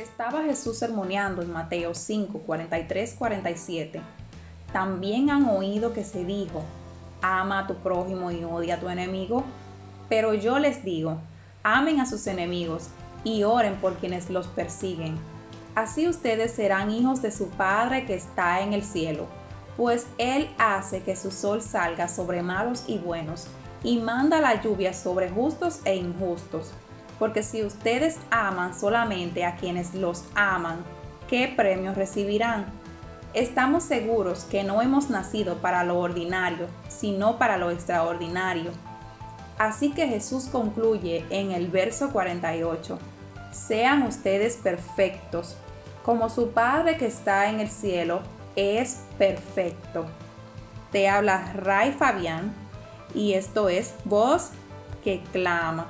Estaba Jesús sermoneando en Mateo 5, 43, 47. También han oído que se dijo, ama a tu prójimo y odia a tu enemigo. Pero yo les digo, amen a sus enemigos y oren por quienes los persiguen. Así ustedes serán hijos de su Padre que está en el cielo, pues Él hace que su sol salga sobre malos y buenos, y manda la lluvia sobre justos e injustos. Porque si ustedes aman solamente a quienes los aman, ¿qué premios recibirán? Estamos seguros que no hemos nacido para lo ordinario, sino para lo extraordinario. Así que Jesús concluye en el verso 48 sean ustedes perfectos, como su Padre que está en el cielo es perfecto. Te habla Ray Fabián y esto es Voz que Clama.